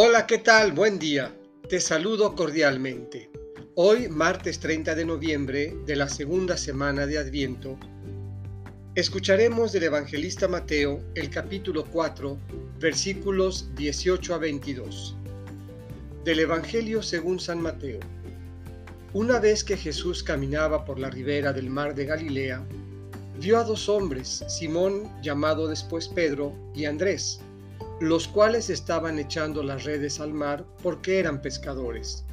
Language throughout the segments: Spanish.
Hola, ¿qué tal? Buen día. Te saludo cordialmente. Hoy, martes 30 de noviembre de la segunda semana de Adviento, escucharemos del evangelista Mateo el capítulo 4, versículos 18 a 22. Del Evangelio según San Mateo. Una vez que Jesús caminaba por la ribera del mar de Galilea, vio a dos hombres, Simón, llamado después Pedro, y Andrés, los cuales estaban echando las redes al mar porque eran pescadores.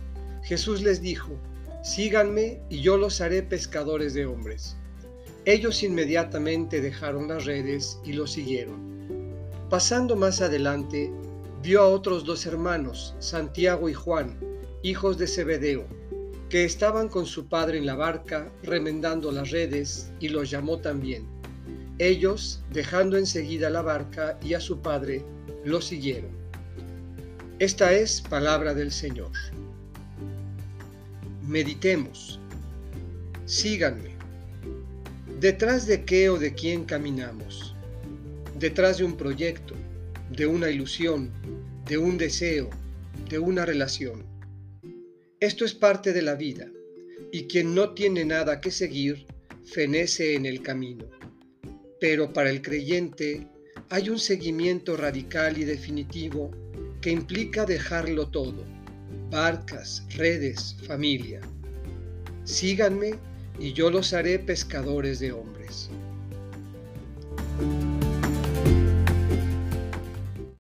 Jesús les dijo, Síganme y yo los haré pescadores de hombres. Ellos inmediatamente dejaron las redes y lo siguieron. Pasando más adelante, vio a otros dos hermanos, Santiago y Juan, hijos de Zebedeo, que estaban con su padre en la barca remendando las redes, y los llamó también. Ellos, dejando enseguida la barca y a su padre, lo siguieron. Esta es palabra del Señor. Meditemos. Síganme. ¿Detrás de qué o de quién caminamos? Detrás de un proyecto, de una ilusión, de un deseo, de una relación. Esto es parte de la vida, y quien no tiene nada que seguir, fenece en el camino. Pero para el creyente, hay un seguimiento radical y definitivo que implica dejarlo todo, barcas, redes, familia. Síganme y yo los haré pescadores de hombres.